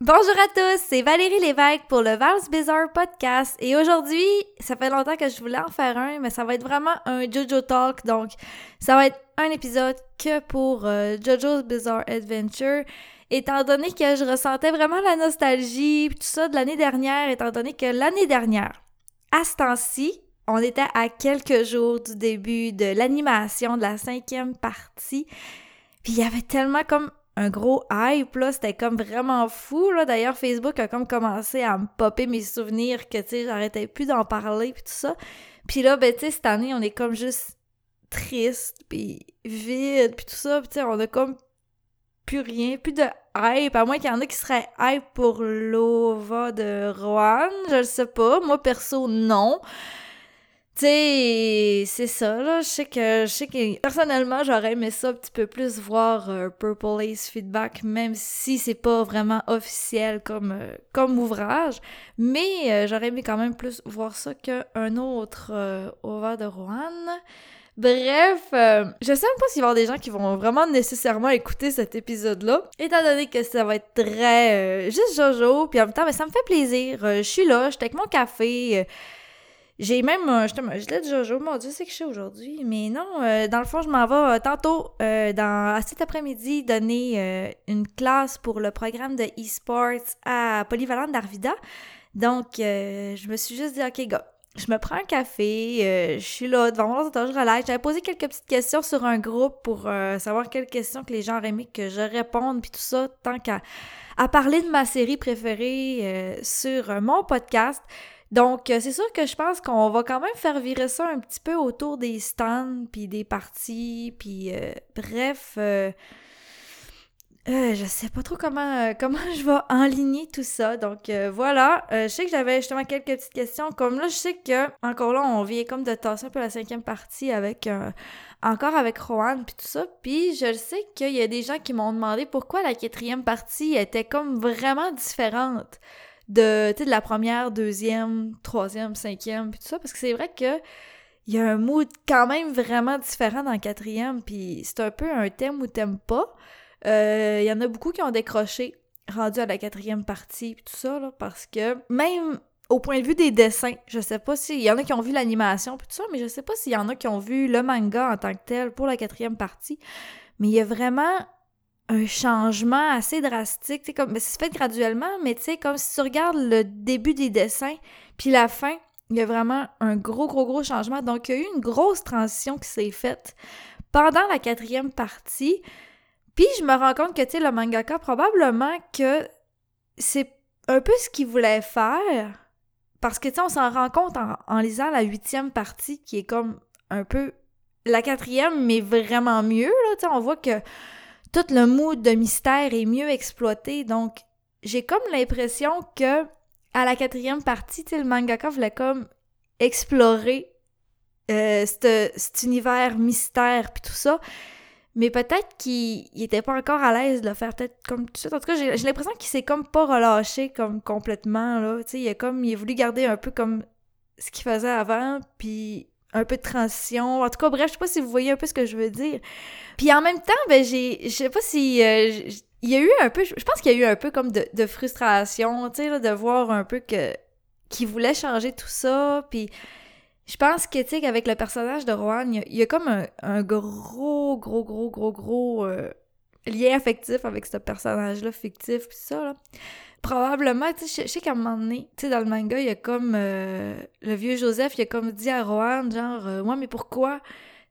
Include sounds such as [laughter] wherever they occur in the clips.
Bonjour à tous, c'est Valérie Lévesque pour le Vals Bizarre Podcast. Et aujourd'hui, ça fait longtemps que je voulais en faire un, mais ça va être vraiment un JoJo Talk, donc ça va être un épisode que pour euh, JoJo's Bizarre Adventure, étant donné que je ressentais vraiment la nostalgie, tout ça de l'année dernière, étant donné que l'année dernière, à ce temps-ci, on était à quelques jours du début de l'animation de la cinquième partie, puis il y avait tellement comme un gros hype, là, c'était comme vraiment fou, là. D'ailleurs, Facebook a comme commencé à me popper mes souvenirs que, tu sais, j'arrêtais plus d'en parler, puis tout ça. Puis là, ben, tu sais, cette année, on est comme juste triste, puis vide, puis tout ça, puis tu sais, on a comme plus rien, plus de hype, à moins qu'il y en a qui seraient hype pour l'OVA de Rohan, je le sais pas. Moi, perso, non. C'est ça, là. Je sais que, je sais que personnellement, j'aurais aimé ça un petit peu plus voir euh, Purple Ace Feedback, même si c'est pas vraiment officiel comme, euh, comme ouvrage. Mais euh, j'aurais aimé quand même plus voir ça qu'un autre OVA de Rohan. Bref, je sais même pas s'il y avoir des gens qui vont vraiment nécessairement écouter cet épisode-là, étant donné que ça va être très juste Jojo, puis en même temps, ben, ça me fait plaisir. je suis là, j'étais avec mon café j'ai même, euh, je l'ai dit Jojo, mon Dieu, c'est que je suis aujourd'hui. Mais non, euh, dans le fond, je m'en vais euh, tantôt, dans, à cet après-midi, donner une classe pour le programme de e-sports à Polyvalente d'Arvida. Donc, je me suis juste dit, OK, gars, je me prends un café, je suis là devant mon ordinateur, je relaxe. J'avais posé quelques petites questions sur un groupe pour savoir quelles questions que les gens auraient aimé que je réponde, puis tout ça, tant qu'à à parler de ma série préférée sur mon podcast. Donc, euh, c'est sûr que je pense qu'on va quand même faire virer ça un petit peu autour des stands, puis des parties, puis euh, bref, euh, je sais pas trop comment, [laughs] comment je vais enligner tout ça. Donc, voilà, je sais que j'avais justement quelques petites questions. Comme là, je sais que, encore là, on vient comme de tasser un peu la cinquième partie avec, encore avec Rohan, puis tout ça. Puis, je sais qu'il y a des gens qui m'ont demandé pourquoi la quatrième partie était comme vraiment différente de, la première, deuxième, troisième, cinquième, puis tout ça, parce que c'est vrai que il y a un mood quand même vraiment différent dans le quatrième, puis c'est un peu un thème ou t'aimes pas. Euh, il y en a beaucoup qui ont décroché rendu à la quatrième partie, puis tout ça, là, parce que même au point de vue des dessins, je sais pas s'il y en a qui ont vu l'animation, puis tout ça, mais je sais pas s'il y en a qui ont vu le manga en tant que tel pour la quatrième partie, mais il y a vraiment un changement assez drastique, tu comme, mais c'est fait graduellement, mais tu sais, comme si tu regardes le début des dessins, puis la fin, il y a vraiment un gros, gros, gros changement. Donc, il y a eu une grosse transition qui s'est faite pendant la quatrième partie. Puis, je me rends compte que, tu sais, le mangaka, probablement que c'est un peu ce qu'il voulait faire. Parce que, tu sais, on s'en rend compte en, en lisant la huitième partie, qui est comme un peu la quatrième, mais vraiment mieux, là. Tu sais, on voit que tout le mood de mystère est mieux exploité. Donc, j'ai comme l'impression que à la quatrième partie, le mangaka voulait comme explorer euh, cet univers mystère puis tout ça. Mais peut-être qu'il était pas encore à l'aise de le faire peut-être comme tout ça. En tout cas, j'ai l'impression qu'il s'est comme pas relâché comme complètement, là. Il a comme, il a voulu garder un peu comme ce qu'il faisait avant, puis un peu de transition. En tout cas, bref, je sais pas si vous voyez un peu ce que je veux dire. Puis en même temps, ben j'ai, je sais pas si euh, y a eu un peu, je pense qu'il y a eu un peu comme de, frustration, tu sais, de voir un peu que qu'il voulait changer tout ça. Puis je pense que tu sais qu'avec le personnage de Rohan, il y, a, comme un, gros, gros, gros, gros, gros euh, lien affectif avec ce personnage-là fictif, puis ça là probablement, tu sais, je sais qu'à un moment donné, tu sais, dans le manga, il y a comme euh, le vieux Joseph, il a comme dit à Rohan, genre, euh, ouais, mais pourquoi,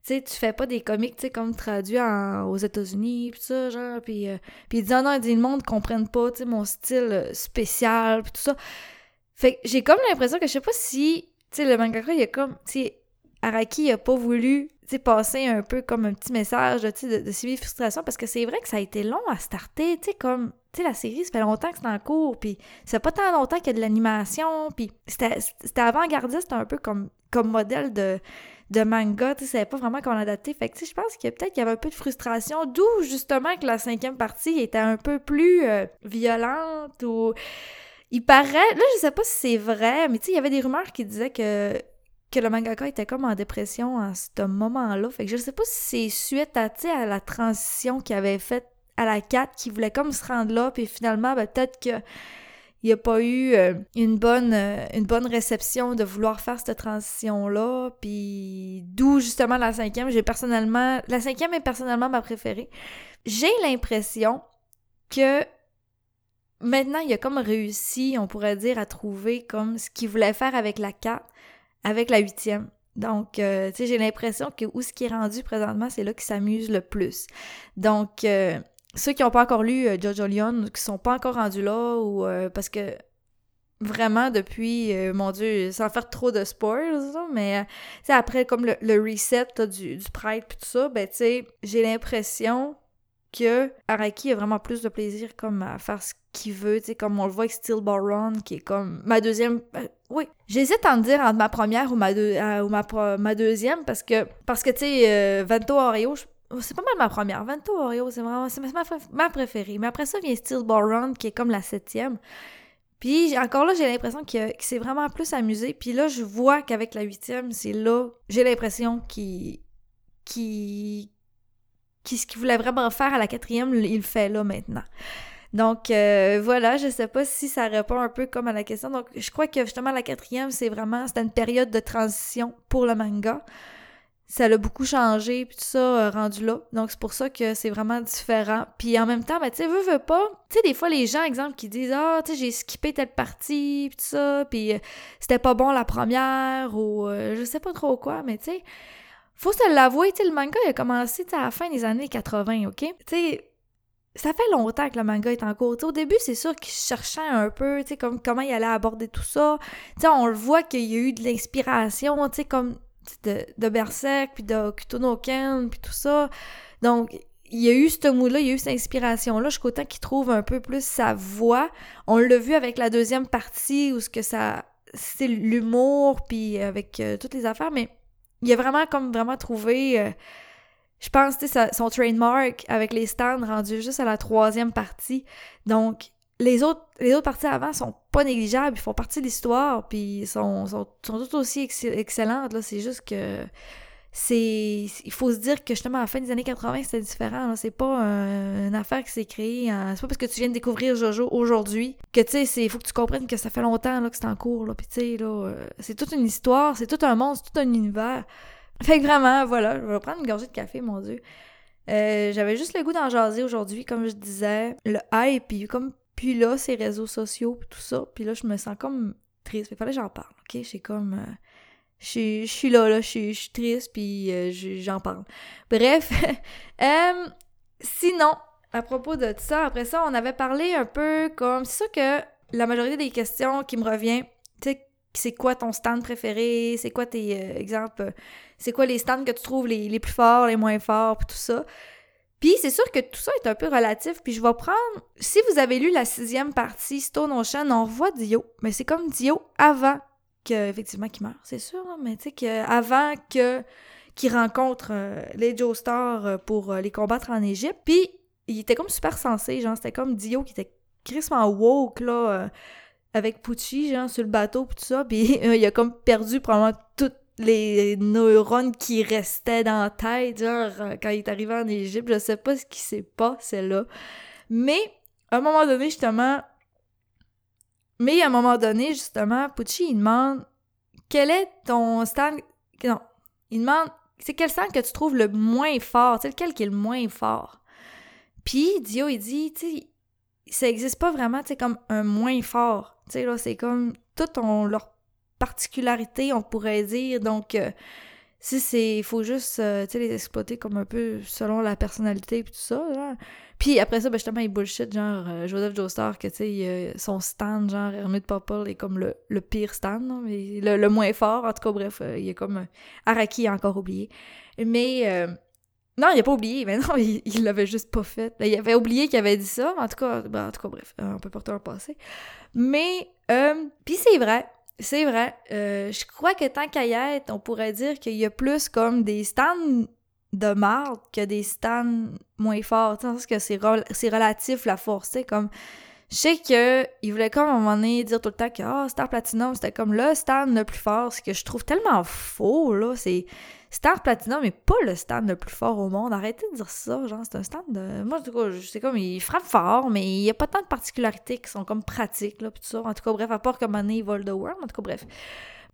tu sais, tu fais pas des comics, tu sais, comme traduits aux États-Unis, pis ça, genre, puis, euh, il dit, ah non, il dit, le monde comprenne pas, tu sais, mon style spécial, pis tout ça. Fait que j'ai comme l'impression que je sais pas si, tu sais, le mangaka, il a comme, tu sais, Araki, a pas voulu passer un peu comme un petit message de, de, de frustration parce que c'est vrai que ça a été long à starter, tu sais, comme, la série, ça fait longtemps que c'est en cours, puis ça pas tant longtemps qu'il y a de l'animation, puis c'était avant-gardiste un peu comme, comme modèle de, de manga, tu sais, pas vraiment comment l'adapter, fait que, tu sais, je pense qu'il y a peut-être qu'il y avait un peu de frustration, d'où, justement, que la cinquième partie était un peu plus euh, violente, ou... Il paraît, là, je sais pas si c'est vrai, mais tu il y avait des rumeurs qui disaient que que le mangaka était comme en dépression à ce moment-là. Fait que je sais pas si c'est suite à, à la transition qu'il avait faite à la 4 qui voulait comme se rendre là, puis finalement, ben, peut-être que il n'y a pas eu euh, une, bonne, euh, une bonne réception de vouloir faire cette transition-là. Puis d'où justement la cinquième, j'ai personnellement. La cinquième est personnellement ma préférée. J'ai l'impression que maintenant, il a comme réussi, on pourrait dire, à trouver comme ce qu'il voulait faire avec la 4, avec la huitième. Donc, euh, tu sais, j'ai l'impression que où ce qui est rendu présentement, c'est là qu'il s'amuse le plus. Donc, ceux qui n'ont pas encore lu euh, Jojo Leon, qui sont pas encore rendus là, ou euh, parce que vraiment depuis, euh, mon Dieu, sans faire trop de spoilers, mais c'est après comme le, reset du, du prêtre puis tout ça, ben tu sais, j'ai l'impression que Araki a vraiment plus de plaisir comme à faire ce qu'il veut, tu sais, comme on le voit avec Steel Baron, qui est comme ma deuxième... oui, j'hésite à en dire entre ma première ou ma, ou ma, ma deuxième, parce que, parce que tu sais, Vento Oreo, c'est pas mal ma première. Vento Oreo, c'est vraiment c'est ma, préférée. Mais après ça vient Steel Ball Run, qui est comme la septième. Puis encore là, j'ai l'impression qu'il s'est vraiment plus amusé. Puis là, je vois qu'avec la huitième, c'est là, j'ai l'impression qu'il. Qui, ce qu'il voulait vraiment faire à la quatrième, il le fait là maintenant. Donc euh, voilà, je sais pas si ça répond un peu comme à la question. Donc je crois que justement la quatrième, c'est vraiment c'était une période de transition pour le manga ça l'a beaucoup changé, puis tout ça, euh, rendu là. Donc, c'est pour ça que c'est vraiment différent. Puis en même temps, ben, tu sais, veux, veux pas. Tu sais, des fois, les gens, exemple, qui disent Ah, tu sais, j'ai skippé telle partie, puis tout ça, puis euh, c'était pas bon la première, ou euh, je sais pas trop quoi, mais tu sais, faut se l'avouer, tu sais, le manga, il a commencé à la fin des années 80, OK? Tu sais, ça fait longtemps que le manga est en cours. au début, c'est sûr qu'il cherchait un peu, tu sais, comme, comment il allait aborder tout ça. Tu sais, on le voit qu'il y a eu de l'inspiration, tu sais, comme de, de Berserk, puis de Kutono Ken, puis tout ça. Donc, il y a eu ce mood-là, il y a eu cette inspiration-là, jusqu'au temps qu'il trouve un peu plus sa voix. On l'a vu avec la deuxième partie, où ça... C'est l'humour, puis avec euh, toutes les affaires, mais il a vraiment comme vraiment trouvé... Euh, je pense, tu son trademark avec les stands rendus juste à la troisième partie. Donc, les autres, parties avant sont pas négligeables, ils font partie de l'histoire, puis sont, sont, sont aussi excellentes. C'est juste que c'est. Il faut se dire que justement à la fin des années 80, c'était différent. C'est pas une affaire qui s'est créée. C'est pas parce que tu viens de découvrir Jojo aujourd'hui que tu sais, il faut que tu comprennes que ça fait longtemps là, que c'est en cours. Puis tu sais, euh, c'est toute une histoire, c'est tout un monde, c'est tout un univers. [laughs] Fait que vraiment, voilà, je vais prendre une gorgée de café, mon Dieu. Euh, j'avais juste le goût d'en jaser aujourd'hui, comme je disais. Le hype, puis comme puis là, ces réseaux sociaux, puis tout ça, puis là, je me sens comme triste. Il fallait que j'en parle, OK? J'ai comme... Euh, je suis là, là, je suis triste, puis euh, j'en parle. Bref, [laughs] euh, sinon, à propos de ça, après ça, on avait parlé un peu comme... C'est sûr que la majorité des questions qui me reviennent, tu sais, c'est quoi ton stand préféré, c'est quoi tes exemples, c'est quoi les stands que tu trouves les, les plus forts, les moins forts, puis tout ça? Puis c'est sûr que tout ça est un peu relatif, puis je vais prendre... Si vous avez lu la sixième partie, Stone Ocean, on revoit Dio, mais c'est comme Dio avant que, effectivement, qu'il meurt, c'est sûr, mais tu sais, avant que qu'il rencontre euh, les Joe Stars euh, pour euh, les combattre en Égypte. Puis il était comme super sensé, genre, c'était comme Dio qui était crissement woke, là, avec Pucci, genre, sur le bateau, pis tout ça, puis [laughs] il a comme perdu probablement toute les neurones qui restaient dans la tête, genre, euh, quand il est arrivé en Égypte, je sais pas ce qui s'est passé là. Mais, à un moment donné, justement, mais à un moment donné, justement, Pucci, il demande quel est ton stand. Non, il demande c'est quel stand que tu trouves le moins fort, tu lequel qui est le moins fort? Puis Dio, il dit, tu sais, ça existe pas vraiment, tu comme un moins fort. Tu sais, là, c'est comme tout on leur particularité, on pourrait dire. Donc, euh, si c'est. Il faut juste, euh, les exploiter comme un peu selon la personnalité et tout ça. Puis après ça, ben justement, il bullshit, genre, euh, Joseph Joestar, que tu sais, son stand, genre, Hermit Popple est comme le, pire stand, mais le, moins fort. En tout cas, bref, il est comme. Araki a encore oublié. Mais. Non, il a pas oublié, mais non, [laughs] il l'avait juste pas fait. Ben, il avait oublié qu'il avait dit ça, en tout cas, ben, en tout cas, bref, on peut porter un passé. Mais, puis c'est vrai, c'est vrai. Euh, je crois que tant qu'à y être, on pourrait dire qu'il y a plus comme des stands de marde que des stands moins forts. Que c'est, relatif la force. Comme je sais qu'il voulait comme à un moment donné dire tout le temps que oh, Star Platinum, c'était comme le stand le plus fort, ce que je trouve tellement faux, là. C'est, stand Platinum n'est pas le stand le plus fort au monde. Arrêtez de dire ça, genre, c'est un stand de... Moi, en tout cas, c'est comme, il frappe fort, mais il n'y a pas tant de particularités qui sont comme pratiques, là, puis tout ça. En tout cas, bref, à part comme année, il vole the world, en tout cas, bref.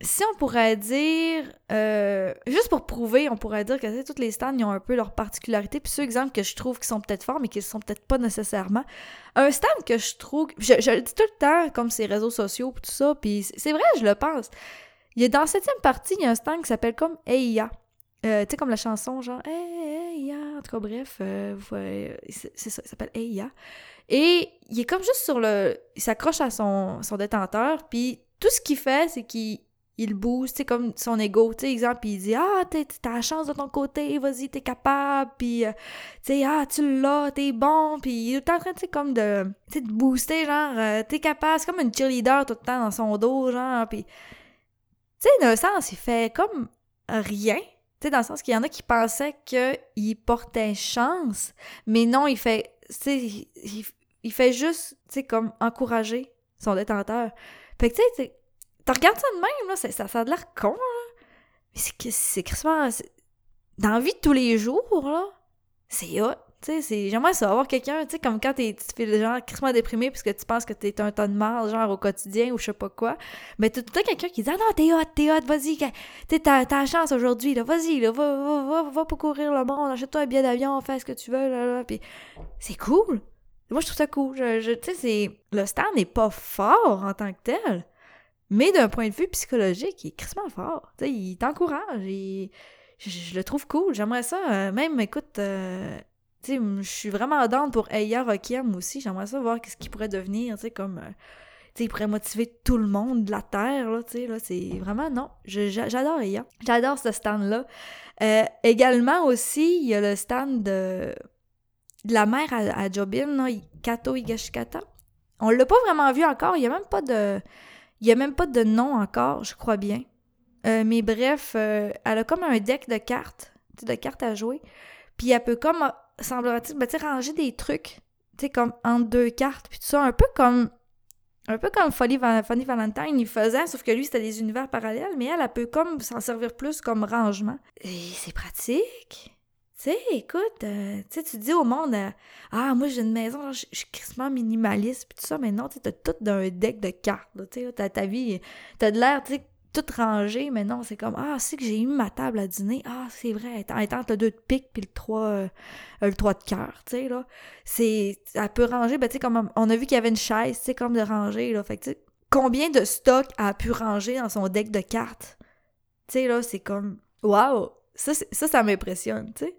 Si on pourrait dire, euh, juste pour prouver, on pourrait dire que tous les stands, ils ont un peu leurs particularités. Puis ceux exemples que je trouve qui sont peut-être forts, mais qui ne sont peut-être pas nécessairement. Un stand que je trouve, je, le dis tout le temps, comme ces réseaux sociaux, tout ça, puis c'est vrai, je le pense. Il y dans la septième partie, il y a un stand qui s'appelle comme Eia. Euh, tu sais, comme la chanson, genre Hey, En tout cas, bref, euh, c'est ça, il s'appelle Eia. Et il est comme juste sur le. Il s'accroche à son, son détenteur, puis tout ce qu'il fait, c'est qu'il il booste, tu comme son ego, tu sais, exemple, il dit « Ah, t'as la chance de ton côté, vas-y, t'es capable, puis, euh, tu sais, ah, tu l'as, t'es bon, puis il est en train, tu sais, comme de, de booster, genre, euh, t'es capable, c'est comme une cheerleader tout le temps dans son dos, genre, puis, tu sais, d'un sens, il fait comme rien, dans le sens qu'il y en a qui pensaient qu'il portait chance, mais non, il fait, il, fait juste, tu sais, comme encourager son détenteur. Fait que, tu sais, tu regardes ça de même, là, ça, ça, a l'air con, là. Mais c'est que c'est crissement. Dans la vie de tous les jours, là, c'est hot. J'aimerais ça avoir quelqu'un, tu comme quand t'es, tu fais genre crissement déprimé parce que tu penses que t'es un ton de mal, genre au quotidien ou je sais pas quoi. Mais t'as tout le temps quelqu'un qui dit Ah non, t'es hot, t'es hot, vas-y, t'as, la chance aujourd'hui, là, vas-y, là, va, va, va, va pour courir le monde, achète-toi un billet d'avion, fais ce que tu veux, là, là. Puis c'est cool. Moi, je trouve ça cool. Je, tu. Le stand n'est pas fort en tant que tel. Mais d'un point de vue psychologique, il est crissement fort. il t'encourage. Je, le trouve cool. J'aimerais ça. Euh, même, écoute, euh, je suis vraiment down pour Eya Rokiem aussi. J'aimerais ça voir ce qu'il pourrait devenir. comme. Euh, il pourrait motiver tout le monde de la Terre. Là, là, c'est vraiment. Non. J'adore Eya. J'adore ce stand-là. également aussi, il y a le stand de, la mère à, Jobin, Kato Higashikata. On l'a pas vraiment vu encore. Il n'y a même pas de. Il a même pas de nom encore, je crois bien. Euh, mais bref, euh, elle a comme un deck de cartes, de cartes à jouer. Puis elle peut comme, semblerait-il, ben, ranger des trucs, tu sais, comme entre deux cartes, puis tout ça, un peu comme un peu comme Funny, Valentine, il faisait, sauf que lui, c'était des univers parallèles, mais elle, elle peut comme s'en servir plus comme rangement. C'est pratique. Tu sais, écoute, euh, tu tu dis au monde, euh, ah, moi j'ai une maison, je suis crissement minimaliste, puis tout ça, mais non, tu as tout d'un deck de cartes, tu sais, ta vie, t'as de l'air, tu sais, tout rangé, mais non, c'est comme, ah, c'est que j'ai eu ma table à dîner, ah, c'est vrai, étant le 2 de pique puis le 3, euh, le 3 de cœur, tu sais, là, c'est, elle peut ranger, ben, tu sais, comme, on a vu qu'il y avait une chaise, tu sais, comme de ranger, là, fait tu combien de stock elle a pu ranger dans son deck de cartes? Tu sais, là, c'est comme, waouh! Ça, ça, ça m'impressionne, tu sais.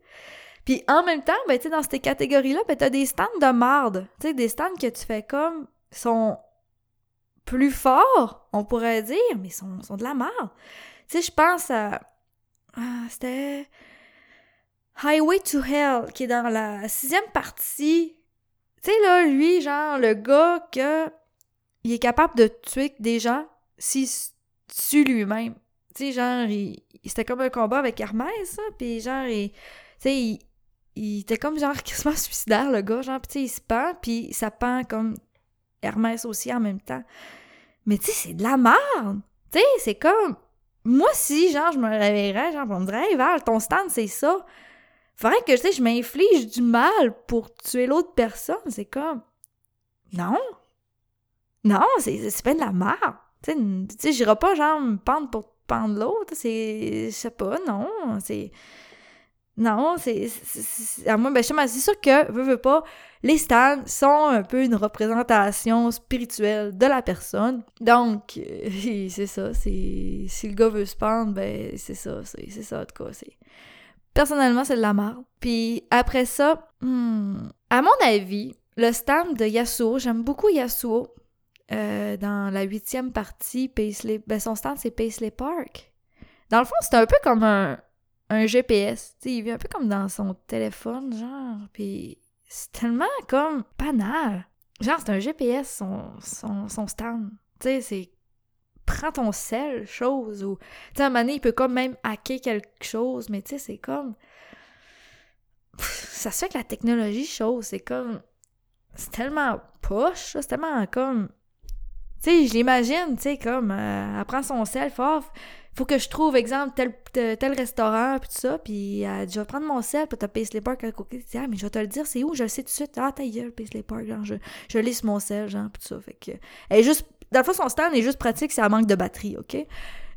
Puis en même temps, ben, tu sais, dans ces catégories-là, ben, t'as des stands de marde. Tu sais, des stands que tu fais comme sont plus forts, on pourrait dire, mais sont, sont de la marde. Tu sais, je pense à. Ah, c'était. Highway to Hell, qui est dans la sixième partie. Tu sais, là, lui, genre, le gars que. Il est capable de tuer des gens s'il tue lui-même. Tu sais, genre, il, c'était comme un combat avec Hermès, ça, puis genre, tu sais, il, il, était comme genre [laughs] quasiment suicidaire, le gars, genre, tu sais, il se pend, puis ça pend comme Hermès aussi en même temps. Mais tu sais, c'est de la merde! Tu sais, c'est comme... Moi, si, genre, je me réveillerais, genre, on me dirait, hey, Val, ton stand, c'est ça. Faudrait que, tu sais, je m'inflige du mal pour tuer l'autre personne. C'est comme... Non! Non, c'est pas de la merde! Tu sais, j'irai pas, genre, me pendre pour pendre l'autre. C'est. Je sais pas, non. C'est. Non, c'est. À moi, ben, c'est sûr que, veux, veux pas, les stands sont un peu une représentation spirituelle de la personne. Donc, [laughs] c'est ça. Si le gars veut se pendre, ben, c'est ça. C'est ça, en tout cas. Personnellement, c'est de la merde. Puis après ça, hmm, à mon avis, le stand de Yasuo, j'aime beaucoup Yasuo. Euh, dans la huitième partie, Paisley, ben son stand c'est Paisley Park. Dans le fond, c'est un peu comme un, un GPS. il vit un peu comme dans son téléphone, genre. Puis c'est tellement comme banal. Genre, c'est un GPS, son, son, son stand. Tu sais, c'est prends ton sel, chose. Ou, tu sais, à un moment donné, il peut comme même hacker quelque chose, mais tu sais, c'est comme. ça se fait que la technologie, chose, c'est comme. C'est tellement poche, c'est tellement comme Tu sais, je l'imagine, tu sais, comme, euh, elle prend son sel, fort, faut que je trouve, exemple, tel, tel, restaurant, puis tout ça, puis elle dit, je vais prendre mon sel, puis t'as Paisley Park à côté. Tu dis, ah, mais je vais te le dire, c'est où? Je le sais tout de suite. Ah, ta gueule, Paisley Park, genre, je, je lis mon sel, genre, puis tout ça. Fait que, elle est juste, dans le fond, son stand est juste pratique, c'est un manque de batterie, OK?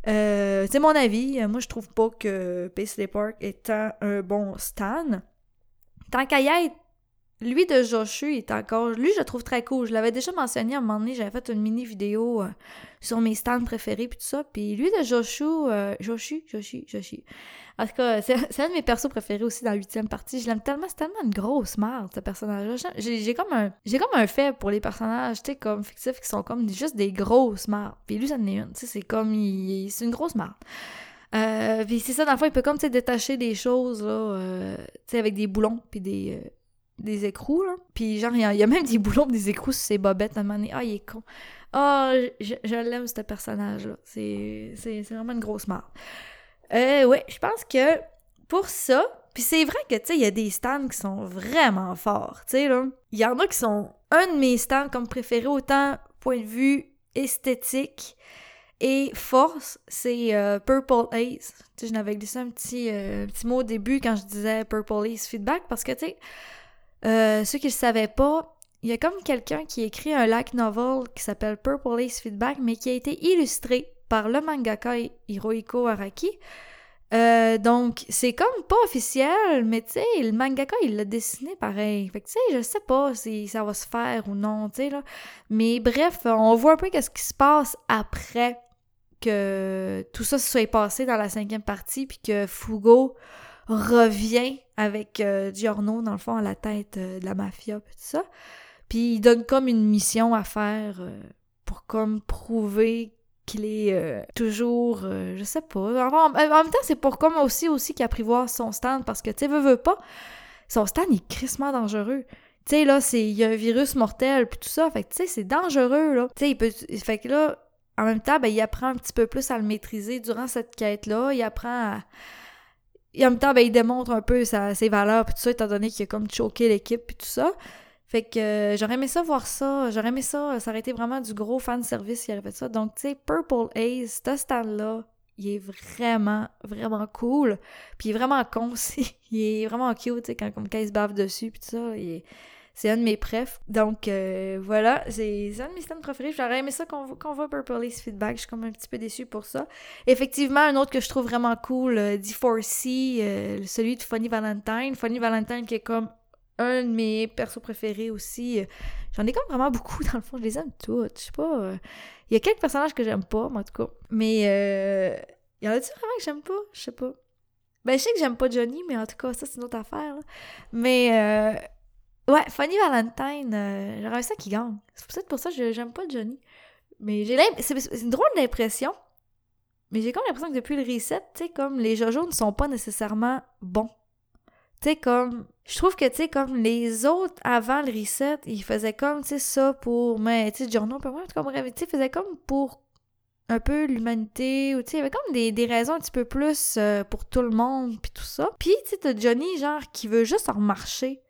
Euh, c'est mon avis. Moi, je trouve pas que Paisley Park est un bon stand. Tant qu'à y être, lui de Joshu est encore. Lui, je le trouve très cool. Je l'avais déjà mentionné à un moment donné, j'avais fait une mini vidéo euh, sur mes stands préférés puis tout ça. Puis lui de Joshu, euh, Joshu, Joshu, Joshu. En tout cas, c'est un de mes persos préférés aussi dans la huitième partie. Je l'aime tellement, c'est tellement une grosse merde, ce personnage-là. J'ai comme un j'ai comme un fait pour les personnages, tu sais, comme fictifs qui sont comme juste des grosses mardes. Puis lui, ça en est une, tu sais, c'est comme, c'est une grosse marde. Euh, puis c'est ça, dans le fond, il peut comme, tu sais, détacher des choses, là, euh, tu sais, avec des boulons, puis des, des écrous, là. Puis genre, il y, a même des boulons, des écrous sur ses bobettes à un moment donné. Ah, il est con. Ah, je, je l'aime, ce personnage-là. C'est vraiment une grosse marde. Euh, ouais, je pense que pour ça, puis c'est vrai que, tu sais, il y a des stands qui sont vraiment forts, tu sais, là. Il y en a qui sont un de mes stands comme préférés, autant point de vue esthétique et force, c'est euh, Purple Ace. Tu sais, je n'avais glissé un petit, euh, petit mot au début quand je disais Purple Ace Feedback, parce que, tu sais, euh, ceux qui ne le savaient pas, il y a comme quelqu'un qui écrit un light novel qui s'appelle Purple Ace Feedback, mais qui a été illustré par le mangaka Hirohiko Araki. Euh, donc, c'est comme pas officiel, mais tu sais, le mangaka, il l'a dessiné pareil. Fait que tu sais, je sais pas si ça va se faire ou non, tu sais, là. Mais bref, on voit un peu qu'est-ce qui se passe après que tout ça se soit passé dans la cinquième partie, puis que Fugo revient avec euh, Giorno, dans le fond, à la tête euh, de la mafia, puis tout ça. Puis il donne comme une mission à faire pour comme prouver qu'il est euh, toujours, euh, je sais pas. En, même temps, c'est pour comme aussi, aussi qu'il apprivoise son stand parce que, tu sais, veut, veut pas, son stand est crissement dangereux. Tu sais, là, il y a un virus mortel puis tout ça, fait que, tu sais, c'est dangereux, là. Tu sais, il peut, fait que là, en même temps, ben, il apprend un petit peu plus à le maîtriser durant cette quête-là. Il apprend à... Et en même temps, ben, il démontre un peu ses valeurs puis tout ça, étant donné qu'il a comme choqué l'équipe puis tout ça. Fait que euh, j'aurais aimé ça voir ça. J'aurais aimé ça. Ça aurait été vraiment du gros fan service qui aurait fait ça. Donc, tu sais, Purple Haze, ce stand-là, il est vraiment, vraiment cool. Puis il est vraiment con aussi. [laughs] il est vraiment cute, tu sais, quand, comme, il se bave dessus, puis tout ça. C'est un de mes prefs. Donc, euh, voilà, c'est un de mes stands préférés. J'aurais aimé ça qu'on voit Purple Haze Feedback. Je suis comme un petit peu déçue pour ça. Effectivement, un autre que je trouve vraiment cool, euh, D4C, celui de Funny Valentine. Funny Valentine qui est comme un de mes persos préférés aussi. J'en ai comme vraiment beaucoup, [laughs] dans le fond, je les aime toutes. Je sais pas. Euh, il y a quelques personnages que j'aime pas, en tout cas. Mais euh, il y en a-tu vraiment que j'aime pas? Je sais pas. Ben, je sais que j'aime pas Johnny, mais en tout cas, ça, c'est une autre affaire. Mais, euh, ouais, Funny Valentine, euh, j'aurais ça qui gagne. C'est peut-être pour ça que j'aime pas Johnny. Mais j'ai C'est une drôle d'impression. Mais j'ai comme l'impression que depuis le reset, tu sais, comme les Jojo ne sont pas nécessairement bons. Tu sais, comme, je trouve que, tu sais, comme les autres, avant le reset, ils faisaient comme, tu sais, ça pour, mais, tu sais, Journal, peu comme, tu sais, faisaient comme pour un peu l'humanité, ou, tu sais, il y avait comme des, raisons un petit peu plus euh, pour tout le monde, puis tout ça. Puis, tu sais, t'as Johnny, genre, qui veut juste en remarcher.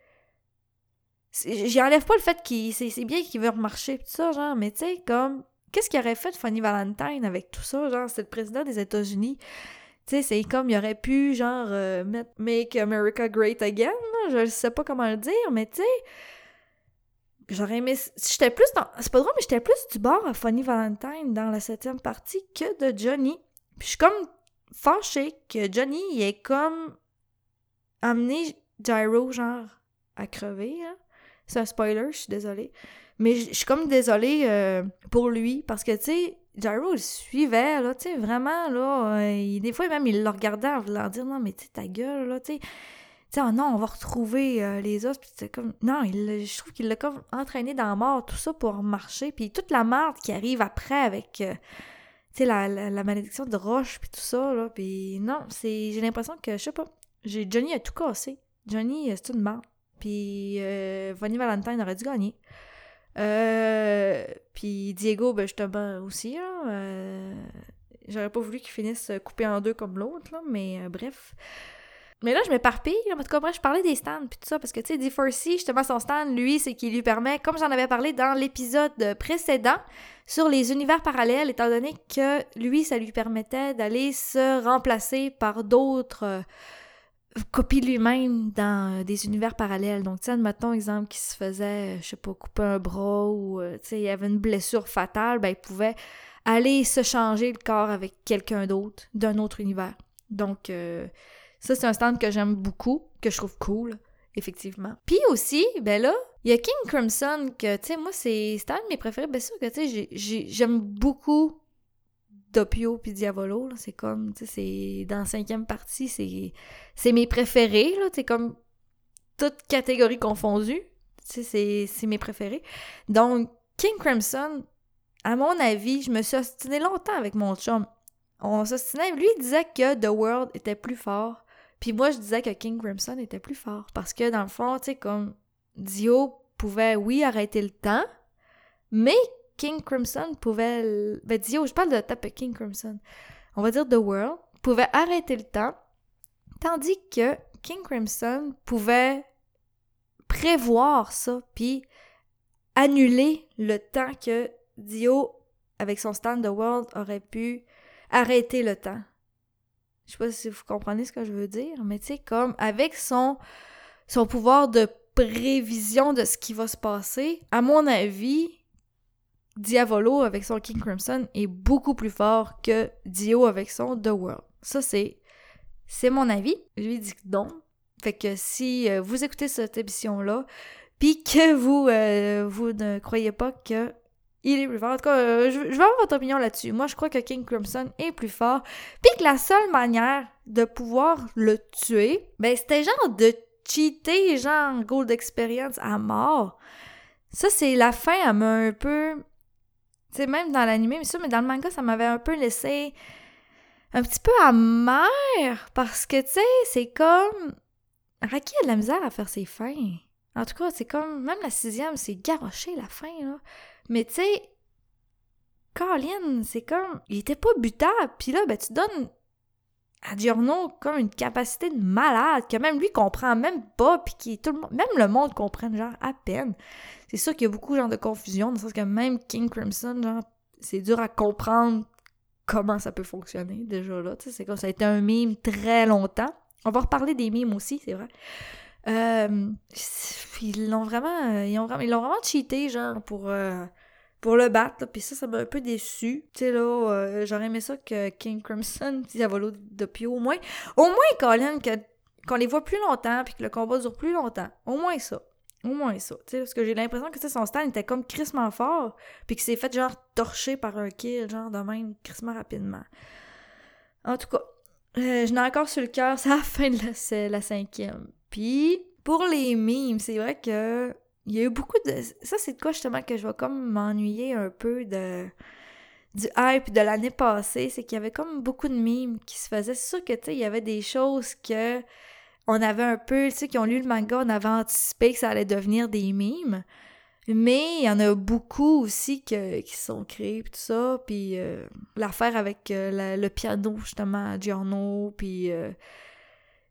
J'y enlève pas le fait qu'il, c'est bien qu'il veut remarcher, tout ça, genre, mais tu sais, comme, qu'est-ce qu'il aurait fait de Funny Valentine avec tout ça, genre, c'est le président des États-Unis. Tu sais, c'est comme il aurait pu, genre, euh, Make America Great Again, je sais pas comment le dire, mais tu sais, j'aurais aimé. J'étais plus dans. C'est pas drôle, mais j'étais plus du bord à Funny Valentine dans la septième partie que de Johnny. Puis je suis comme fâchée que Johnny il ait comme amené Gyro, genre, à crever. Hein. C'est un spoiler, je suis désolée. Mais je suis comme désolée euh, pour lui parce que, tu sais, Gyro le suivait, là, tu sais, vraiment, là. Euh, des fois, même, il le regardait en voulant dire non, mais tu ta gueule, là, tu sais. Tu oh non, on va retrouver euh, les os. Comme. Non, il, je trouve qu'il l'a comme entraîné dans la mort, tout ça pour marcher. Puis toute la merde qui arrive après avec. Tu sais, la, malédiction de Roche, puis tout ça, là. Puis non, c'est. J'ai l'impression que, je sais pas. Johnny a tout cassé. Johnny, c'est une merde. Puis euh, Valentine aurait dû gagner. Euh, puis Diego, ben justement aussi. Euh, j'aurais pas voulu qu'il finisse coupé en deux comme l'autre, mais bref. Mais là, je m'éparpille, en tout cas, je parlais des stands puis tout ça, parce que, tu sais, D4C, justement, son stand, lui, c'est qu'il lui permet, comme j'en avais parlé dans l'épisode précédent, sur les univers parallèles, étant donné que lui, ça lui permettait d'aller se remplacer par d'autres copies de lui-même dans des univers parallèles. Donc, tu sais, admettons, exemple, qui se faisait, je sais pas, couper un bras ou, euh, tu sais, il avait une blessure fatale, ben, il pouvait aller se changer le corps avec quelqu'un d'autre d'un autre univers. Donc, euh, ça, c'est un stand que j'aime beaucoup, que je trouve cool, effectivement. Puis aussi, ben là, il y a King Crimson, que, tu sais, moi, c'est un de mes préférés. Bien sûr que, tu sais, j'aime beaucoup Doppio puis Diavolo, c'est comme, tu sais, c'est dans la cinquième partie, c'est mes préférés, là, c'est comme toutes catégories confondues, tu sais, c'est mes préférés. Donc, King Crimson, à mon avis, je me suis ostinée longtemps avec mon chum. On s'ostinait, lui, disait que The World était plus fort puis moi, je disais que King Crimson était plus fort. Parce que dans le fond, tu sais, comme Dio pouvait, oui, arrêter le temps, mais King Crimson pouvait. Ben, Dio, je parle de tape King Crimson. On va dire The World pouvait arrêter le temps, tandis que King Crimson pouvait prévoir ça, puis annuler le temps que Dio, avec son stand The World, aurait pu arrêter le temps. Je sais pas si vous comprenez ce que je veux dire, mais tu sais, comme avec son pouvoir de prévision de ce qui va se passer, à mon avis, Diavolo avec son King Crimson est beaucoup plus fort que Dio avec son The World. Ça, c'est, c'est mon avis. Je lui dis non. Fait que si euh, vous écoutez cette émission-là, puis que vous, euh, vous ne croyez pas que il est plus fort. En tout cas, euh, je, vais avoir votre opinion là-dessus. Moi, je crois que King Crimson est plus fort. Puis que la seule manière de pouvoir le tuer, ben, c'était genre de cheater, genre Gold Experience à mort. Ça, c'est la fin, elle m'a un peu. Tu même dans l'animé, mais ça, mais dans le manga, ça m'avait un peu laissé un petit peu amer. Parce que, tu sais, c'est comme. Raki a de la misère à faire ses fins. En tout cas, c'est comme. Même la sixième, c'est garoché la fin, là. Mais tu sais, Colin, c'est comme. Il était pas butable. Puis là, ben, tu donnes à Giorno comme une capacité de malade que même lui comprend même pas. Puis qui tout le monde. Même le monde comprend, genre, à peine. C'est sûr qu'il y a beaucoup genre, de confusion, dans le sens que même King Crimson, genre, c'est dur à comprendre comment ça peut fonctionner déjà là. C'est comme ça a été un mime très longtemps. On va reparler des mimes aussi, c'est vrai. Euh, ils l'ont vraiment, vraiment, ils l'ont vraiment cheaté genre pour euh, pour le battre, puis ça, ça m'a un peu déçu. Tu sais, là, euh, j'aurais aimé ça que King Crimson, [laughs] Diavolo de Pio, au moins, au moins, Colin, qu'on les voit plus longtemps, puis que le combat dure plus longtemps. Au moins ça. Au moins ça. Tu sais, parce que j'ai l'impression que son stand était comme crissement fort, puis qu'il s'est fait genre torcher par un kill, genre de même, crissement rapidement. En tout cas, euh, je n'ai encore sur le cœur, [laughs] c'est la fin de la, la cinquième. Puis, pour les memes, c'est vrai que il y a eu beaucoup de. Ça, c'est de quoi justement que je vais comme m'ennuyer un peu de du hype de l'année passée, c'est qu'il y avait comme beaucoup de mimes qui se faisaient. C'est sûr que, tu sais, il y avait des choses que on avait un peu, tu sais, qui ont lu le manga, on avait anticipé que ça allait devenir des mimes. Mais il y en a beaucoup aussi que, qui sont créés, tout ça. Puis euh, l'affaire avec euh, le piano, justement, à Giorno, puis euh,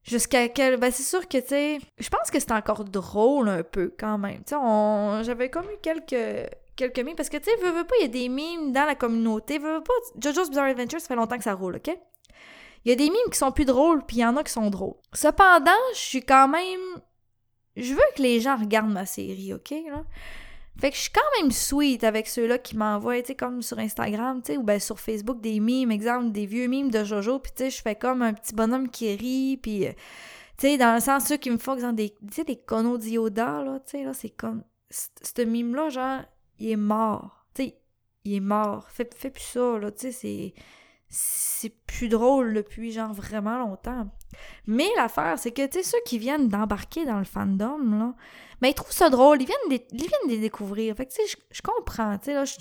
Jusqu'à quel. Ben, c'est sûr que, tu sais. Je pense que c'est encore drôle un peu, quand même. Tu sais, on... j'avais comme eu quelques. Quelques mimes, parce que, tu sais, veux, veux pas, il y a des mimes dans la communauté. Veux, veux pas, JoJo's Bizarre Adventure, ça fait longtemps que ça roule, OK? Il y a des mimes qui sont plus drôles, puis il y en a qui sont drôles. Cependant, je suis quand même. Je veux que les gens regardent ma série, OK? Là? Fait que je suis quand même sweet avec ceux-là qui m'envoient, tu sais, comme sur Instagram, tu sais, ou ben sur Facebook, des mimes, exemple, des vieux mimes de Jojo, puis tu sais, je fais comme un petit bonhomme qui rit, puis, euh, tu sais, dans le sens, ceux qui me font, exemple, des, tu sais, des conos d'Ioda, là, tu sais, là, c'est comme, ce mime-là, genre, il est mort, tu sais, il est mort, fais, fais plus ça, là, tu sais, c'est c'est plus drôle depuis genre vraiment longtemps. Mais l'affaire, c'est que, tu sais, ceux qui viennent d'embarquer dans le fandom, là, mais ils trouvent ça drôle, ils viennent, de, les découvrir. Fait que, tu sais, je, comprends, tu sais, là, je,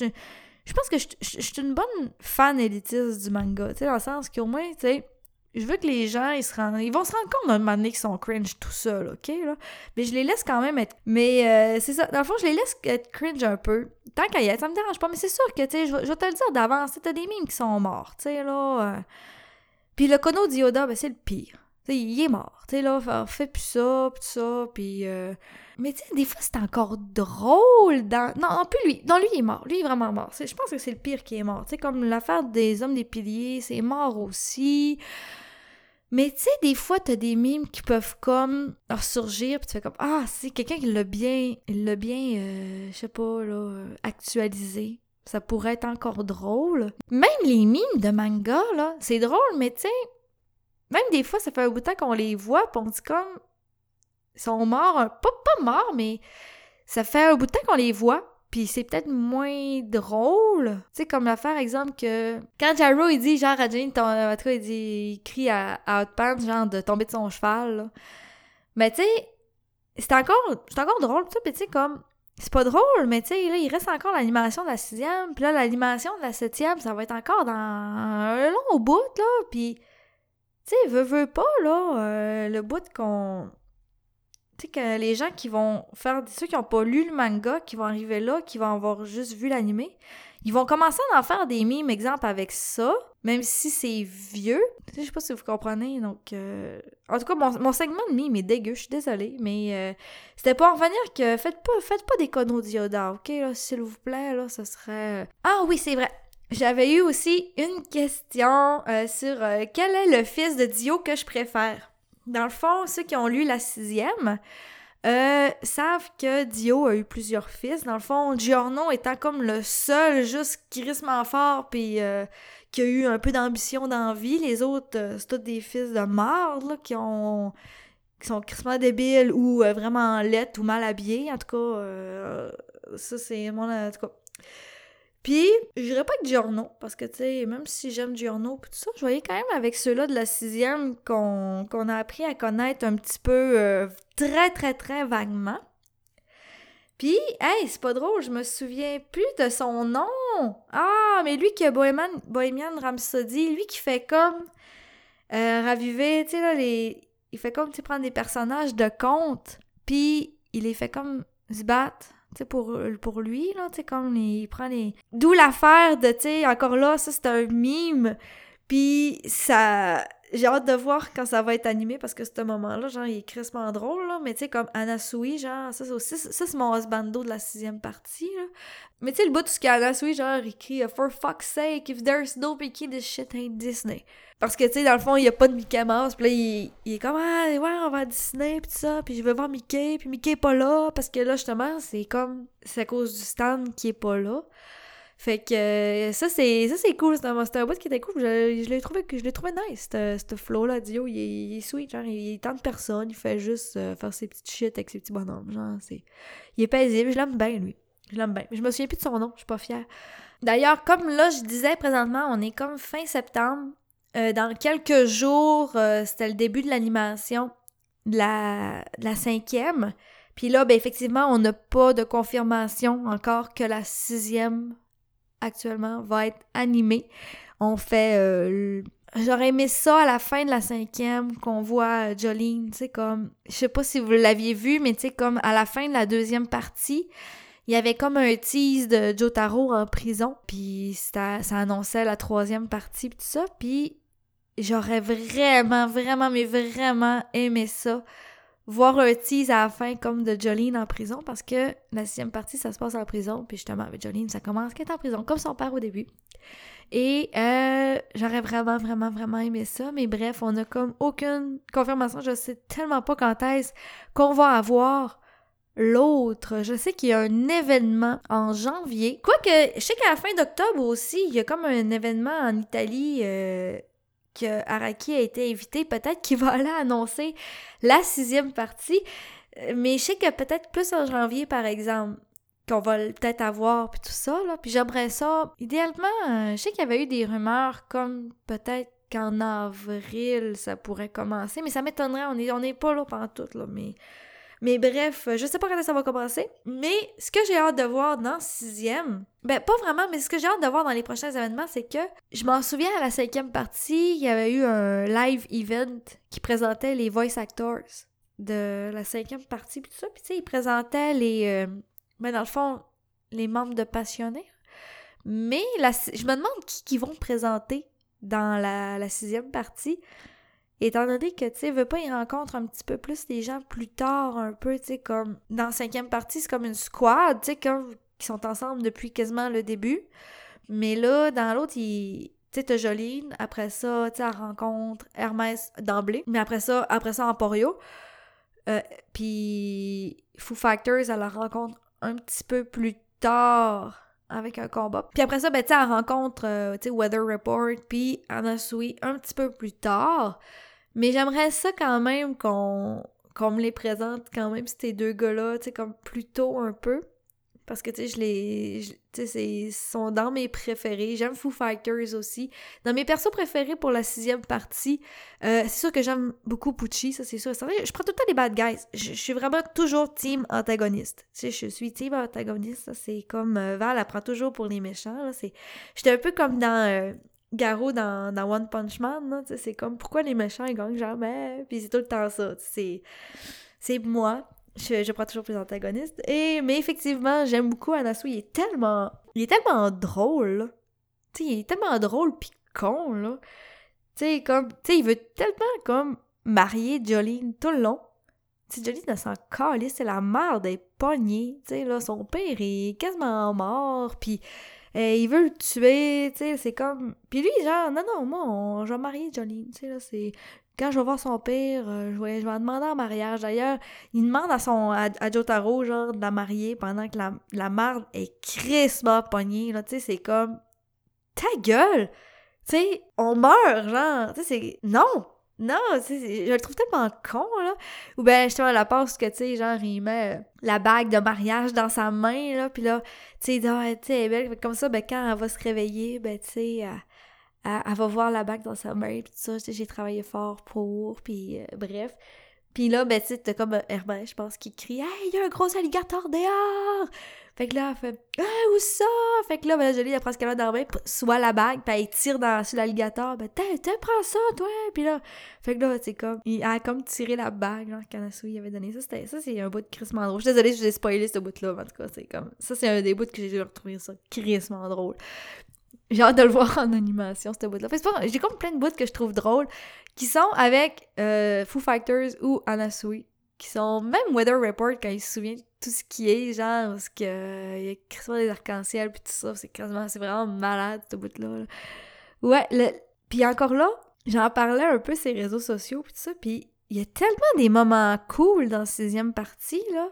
je pense que je, suis une bonne fan élitiste du manga, tu sais, dans le sens qu'au moins, tu sais, je veux que les gens, ils, se rendent, ils vont se rendre compte d'un moment donné qu'ils sont cringe tout seuls, OK, là? Mais je les laisse quand même être... Mais euh, c'est ça, dans le fond, je les laisse être cringe un peu. Tant qu'à y être, ça me dérange pas, mais c'est sûr que, tu sais, je, vais te le dire d'avance, t'as des mimes qui sont morts, tu sais, là... Euh. Puis le Kono d'Yoda, ben c'est le pire. il est mort, tu sais, là, fait plus ça, plus ça, puis... Euh, mais tu sais, des fois, c'est encore drôle dans... Non, non, plus lui. Non, lui, il est mort. Lui, il est vraiment mort. Je pense que c'est le pire qui est mort. Tu sais, comme l'affaire des hommes des piliers, c'est mort aussi. Mais tu sais, des fois, t'as des mimes qui peuvent comme ressurgir, puis tu fais comme Ah, c'est quelqu'un qui l'a bien, l'a bien, euh, je sais pas, là, actualisé. Ça pourrait être encore drôle. Même les mimes de manga, là, c'est drôle, mais tu sais, même des fois, ça fait un bout de temps qu'on les voit, pis on dit comme. Ils sont morts, pas, pas morts, mais ça fait un bout de temps qu'on les voit. Puis c'est peut-être moins drôle. Tu sais, comme l'affaire, exemple, que quand Jarro, il dit, genre, à ton, en tout il dit, il crie à, à Hot genre, de tomber de son cheval. Mais tu sais, c'est encore, c'est encore drôle, tu sais, comme, c'est pas drôle, mais tu sais, là, il reste encore l'animation de la sixième, puis là, l'animation de la septième, ça va être encore dans un long bout, là, puis, tu sais, veut, veut pas, là, euh, le bout qu'on tu sais, que les gens qui vont faire, ceux qui n'ont pas lu le manga, qui vont arriver là, qui vont avoir juste vu l'animé, ils vont commencer à en faire des mimes, exemple, avec ça, même si c'est vieux. Je sais pas si vous comprenez, donc... Euh, en tout cas, mon, segment de mime est dégueu, je suis désolée, mais euh, c'était pour en revenir que faites pas, faites pas des conneaux d'Yoda, ok, s'il vous plaît, là, ce serait... Euh, ah oui, c'est vrai! J'avais eu aussi une question sur quel est le fils de Dio que je préfère? Dans le fond, ceux qui ont lu la sixième euh, savent que Dio a eu plusieurs fils. Dans le fond, Giorno étant comme le seul juste crissement fort puis euh, qui a eu un peu d'ambition dans la vie. Les autres, euh, c'est tous des fils de marde qui ont qui sont crissement débiles ou vraiment lettres ou mal habillés. En tout cas, ça c'est mon... En tout cas, puis, je dirais pas que Giorno, parce que, tu même si j'aime Giorno et tout ça, je voyais quand même avec ceux-là de la sixième qu'on a appris à connaître un petit peu euh, très, très, très vaguement. Puis, hey, c'est pas drôle, je me souviens plus de son nom. Ah, mais lui qui a Bohemian, Bohemian Rhapsody, lui qui fait comme euh, raviver, tu sais, là, les... il fait comme, tu prendre des personnages de conte, puis il les fait comme se battre pour, pour lui, là, tu sais, comme il prend les... D'où l'affaire de, tu sais, encore là, ça, c'est un mime, puis ça... J'ai hâte de voir quand ça va être animé, parce que ce moment-là, genre, il est crispement drôle, là, mais tu sais, comme Anasui, genre, ça, c'est aussi... Ça, c'est mon husbando de la sixième partie, là. Mais tu sais, le bout de ce qu'Anasui, genre, il crie « For fuck's sake, if there's no Mickey, this shit ain't Disney ». Parce que, tu sais, dans le fond, il n'y a pas de Mickey Mouse. Puis là, il, il, est comme, ah, ouais, on va à Disney, tout ça. Puis je veux voir Mickey, puis Mickey est pas là. Parce que là, justement, c'est comme, c'est à cause du stand qui est pas là. Fait que ça, c'est ça c'est cool. C'est un, bout qui était cool. Je, je l'ai trouvé, trouvé nice, ce flow-là. Dio, il est, il est sweet. Genre, il, tente personne. Il fait juste euh, faire ses petites shit avec ses petits bonhommes. Genre, c'est. Il est paisible. Je l'aime bien, lui. Je l'aime bien. Je me souviens plus de son nom. Je suis pas fière. D'ailleurs, comme là, je disais présentement, on est comme fin septembre. Euh, dans quelques jours, euh, c'était le début de l'animation de la, la cinquième. Puis là, ben, effectivement, on n'a pas de confirmation encore que la sixième actuellement va être animée. On fait. Euh, j'aurais aimé ça à la fin de la cinquième qu'on voit Jolene, tu sais, comme. Je sais pas si vous l'aviez vu, mais tu sais, comme à la fin de la deuxième partie, il y avait comme un tease de Jotaro en prison, puis ça, ça annonçait la troisième partie, puis tout ça, puis J'aurais vraiment, vraiment, mais vraiment aimé ça. Voir un tease à la fin comme de Jolene en prison parce que la sixième partie, ça se passe en prison. Puis justement, avec Jolene, ça commence qu'elle est en prison, comme son père au début. Et euh, j'aurais vraiment, vraiment, vraiment aimé ça. Mais bref, on a comme aucune confirmation. Je sais tellement pas quand est-ce qu'on va avoir l'autre. Je sais qu'il y a un événement en janvier. Quoique, je sais qu'à la fin d'octobre aussi, il y a comme un événement en Italie. Euh, que Araki a été invité, peut-être qu'il va aller annoncer la sixième partie. Mais je sais que peut-être plus en janvier, par exemple, qu'on va peut-être avoir, puis tout ça, là. Puis j'aimerais ça. Idéalement, euh, je sais qu'il y avait eu des rumeurs comme peut-être qu'en avril, ça pourrait commencer. Mais ça m'étonnerait, on n'est on pas là pendant tout, là. Mais mais bref, je sais pas quand ça va commencer. Mais ce que j'ai hâte de voir dans sixième, ben pas vraiment, mais ce que j'ai hâte de voir dans les prochains événements, c'est que je m'en souviens à la cinquième partie, il y avait eu un live event qui présentait les voice actors de la cinquième partie, puis tout ça. Puis tu sais, ils présentaient les. Euh, ben dans le fond, les membres de Passionnés. Mais je me demande qui, vont présenter dans la sixième partie. Étant donné que, tu sais, veut pas, il rencontre un petit peu plus les gens plus tard, un peu, tu sais, comme dans la cinquième partie, c'est comme une squad, tu sais, comme qui sont ensemble depuis quasiment le début. Mais là, dans l'autre, il. Tu sais, Joline, après ça, tu sais, elle rencontre Hermès d'emblée, mais après ça, après ça, Emporio. Euh, puis Foo Factors, elle la rencontre un petit peu plus tard avec un combat. Puis après ça, ben, tu sais, elle rencontre, euh, tu sais, Weather Report, puis Anna un petit peu plus tard. Mais j'aimerais ça quand même qu'on me les présente quand même, ces deux gars-là, tu sais, comme plus tôt un peu. Parce que, tu sais, je les... Tu sais, ils sont dans mes préférés. J'aime Foo Fighters aussi. Dans mes persos préférés pour la sixième partie, euh, c'est sûr que j'aime beaucoup Pucci, ça c'est sûr. Je prends tout le temps les bad guys. Je, suis vraiment toujours team antagoniste. Tu sais, je suis team antagoniste, c'est comme... Euh, Val, elle prend toujours pour les méchants. J'étais un peu comme dans... Euh, Garo dans, dans, One Punch Man, c'est comme pourquoi les méchants ils gagnent jamais, puis c'est tout le temps ça, c'est moi je, prends toujours plus antagoniste. Et, mais effectivement, j'aime beaucoup Anasu. Il est tellement. Il est tellement drôle. Tu sais, il est tellement drôle pis con, là. Comme. Tu sais, il veut tellement, comme, marier Jolene tout le long. Tu sais, Jolene, elle s'en calisse. C'est la mère des pognée. Tu sais, là, son père est quasiment mort. Puis. Euh, il veut le tuer, tu sais, c'est comme... Puis lui, genre, non, non, moi, je vais marier Jolene, tu sais, là, c'est quand je vais voir son père, euh, je, vais, je vais demander en mariage. D'ailleurs, il demande à son à, Jotaro, genre, de la marier pendant que la, la marde est crissement pognée. Là, tu sais, c'est comme. Ta gueule! Tu sais, on meurt, genre. Tu sais, c'est. Non! Non, je le trouve tellement con, là. Ou ben, justement, la passe que, tu sais, genre, il met euh, la bague de mariage dans sa main, là, puis là, tu sais, ah, tu sais, comme ça, ben, quand elle va se réveiller, ben, tu sais, elle, va voir la bague dans sa main, puis tout ça, j'ai travaillé fort pour, puis euh, bref. Puis là, ben, tu sais, t'as comme euh, Hermès, je pense, qui crie « Hey, il y a un gros alligator dehors! » Fait que là, elle fait « Ah, où ça? » Fait que là, ben, Jolie, elle prend ce qu'elle a dans la main, soit la bague, puis elle tire dans, sur l'alligator. Ben, t'as, prends ça, toi! Puis là, fait que là, c'est comme, il a comme tiré la bague, genre, Kanasu, il avait donné. Ça, ça, c'est un bout de crissement drôle. Je suis désolée si j'ai spoilé ce bout-là, mais en tout cas, c'est comme, ça, c'est un des bouts que j'ai retrouvé ça crissement drôle. J'ai hâte de le voir en animation, cette bout-là. J'ai comme plein de bouts que je trouve drôles qui sont avec euh, Foo Fighters ou Anasui. Qui sont même Weather Report quand il se souvient de tout ce qui est, genre, parce que euh, il y a quasiment des arcs-en-ciel puis tout ça. C'est quasiment, c'est vraiment malade, ce bout-là. Ouais, le... puis encore là, j'en parlais un peu les réseaux sociaux puis tout ça. Puis il y a tellement des moments cool dans la sixième partie, là.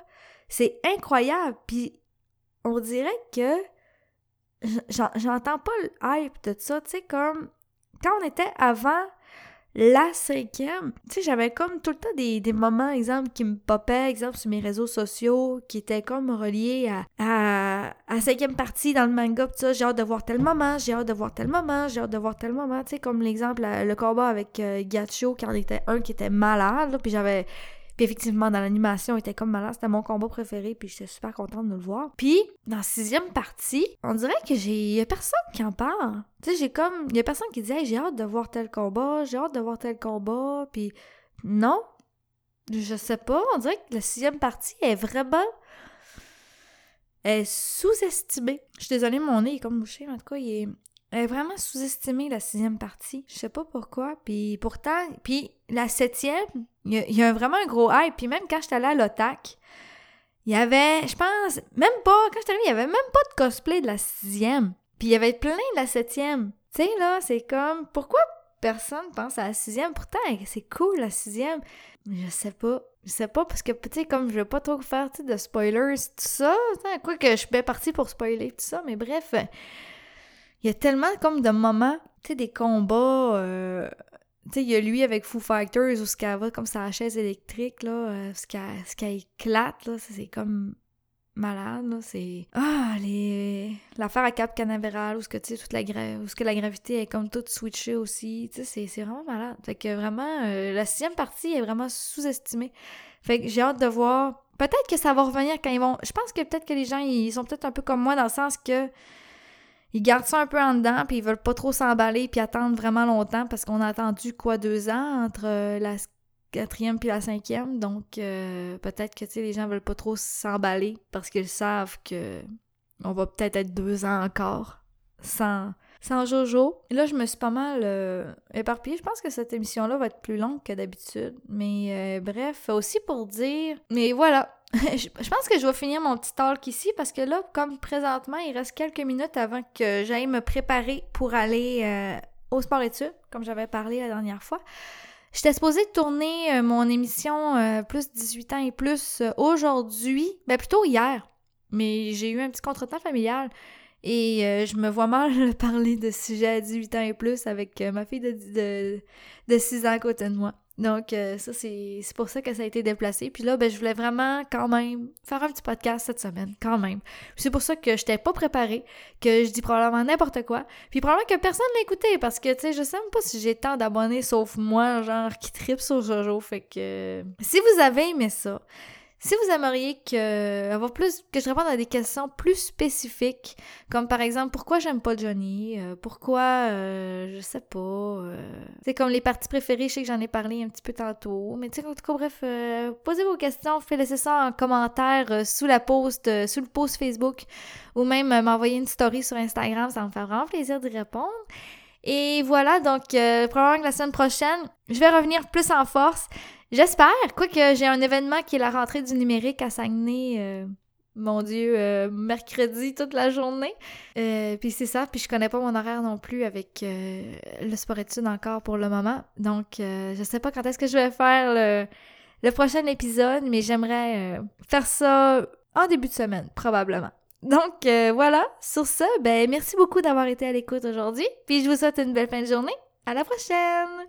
C'est incroyable. Puis on dirait que j'entends pas le hype de ça, tu sais, comme quand on était avant la cinquième, tu sais, j'avais comme tout le temps des, moments, exemple, qui me popaient, exemple, sur mes réseaux sociaux, qui étaient comme reliés à, à, cinquième partie dans le manga, pis ça, j'ai hâte de voir tel moment, j'ai hâte de voir tel moment, j'ai hâte de voir tel moment, tu sais, comme l'exemple, le combat avec euh, Gacho, qui en était un qui était malade, puis j'avais puis effectivement, dans l'animation, il était comme malade. C'était mon combat préféré, puis j'étais super contente de le voir. Puis, dans la sixième partie, on dirait que j'ai... Personne qui en parle. Tu sais, j'ai comme... Il y a personne qui dit j'ai hâte de voir tel combat, j'ai hâte de voir tel combat », puis non. Je sais pas, on dirait que la sixième partie est vraiment... est sous-estimée. Je suis désolée, mon nez est comme bouché, mais en tout cas, il est... Est vraiment sous-estimée, la sixième partie. Je sais pas pourquoi. Puis pourtant, puis la septième, il y, a vraiment un gros hype. Puis même quand j'étais allée à l'OTAC, il y avait, je pense, même pas, quand j'étais allée, il y avait même pas de cosplay de la sixième. Puis il y avait plein de la septième. Tu sais, là, c'est comme, pourquoi personne pense à la sixième? Pourtant, c'est cool, la sixième. Je sais pas. Je sais pas, parce que, tu sais, comme je veux pas trop faire, de spoilers, tout ça, quoi que je suis bien partie pour spoiler tout ça, mais bref, il y a tellement comme de moments, tu sais, des combats euh, tu sais, il y a lui avec Foo Fighters où ce qu'elle va comme sa chaise électrique, là, euh, ce qu'elle éclate, là, c'est comme malade, là, c'est... Ah, les... L'affaire à Cap Canaveral, où ce que, tu sais, toute la, gra... où ce que la gravité est comme toute switchée aussi, tu sais, c'est vraiment malade. Fait que vraiment, euh, la sixième partie est vraiment sous-estimée. Fait que j'ai hâte de voir... Peut-être que ça va revenir quand ils vont... Je pense que peut-être que les gens, ils sont peut-être un peu comme moi dans le sens que ils gardent ça un peu en dedans, puis ils veulent pas trop s'emballer puis attendre vraiment longtemps parce qu'on a attendu quoi deux ans entre euh, la quatrième puis la cinquième. Donc euh, peut-être que les gens veulent pas trop s'emballer parce qu'ils savent que on va peut-être être deux ans encore sans, sans Jojo. Là, je me suis pas mal euh, éparpillée. Je pense que cette émission-là va être plus longue que d'habitude. Mais bref, aussi pour dire... Mais voilà, [laughs] je pense que je vais finir mon petit talk ici parce que là, comme présentement, il reste quelques minutes avant que j'aille me préparer pour aller euh, au sport études, comme j'avais parlé la dernière fois. J'étais supposée tourner mon émission plus 18 ans et plus aujourd'hui, ben plutôt hier, mais j'ai eu un petit contretemps familial. Et euh, je me vois mal [laughs] parler de sujets à 18 ans et plus avec euh, ma fille de, de, de, 6 ans à côté de moi. Donc, euh, ça, c'est pour ça que ça a été déplacé. Puis là, ben, je voulais vraiment, quand même, faire un petit podcast cette semaine, quand même. C'est pour ça que je n'étais pas préparée, que je dis probablement n'importe quoi. Puis probablement que personne l'a écouté, parce que, tu sais, je sais même pas si j'ai tant d'abonnés, sauf moi, genre, qui tripe sur Jojo. Fait que, si vous avez aimé ça, si vous aimeriez que, avoir plus, que je réponde à des questions plus spécifiques, comme par exemple pourquoi j'aime pas Johnny, euh, pourquoi, euh, je sais pas, c'est euh, comme les parties préférées, je sais que j'en ai parlé un petit peu tantôt, mais tu sais, en tout cas, bref, posez vos questions, faites laisser ça en commentaire sous la post, sous le post Facebook, ou même m'envoyer une story sur Instagram, ça me fait vraiment plaisir d'y répondre. Et voilà, donc probablement que la semaine prochaine, je vais revenir plus en force. J'espère, quoique j'ai un événement qui est la rentrée du numérique à Saguenay. Euh, mon Dieu, euh, mercredi toute la journée. Euh, puis c'est ça, puis je connais pas mon horaire non plus avec le sport études encore pour le moment. Donc je sais pas quand est-ce que je vais faire le, le prochain épisode, mais j'aimerais faire ça en début de semaine, probablement. Donc voilà, sur ce, ben merci beaucoup d'avoir été à l'écoute aujourd'hui, puis je vous souhaite une belle fin de journée. À la prochaine!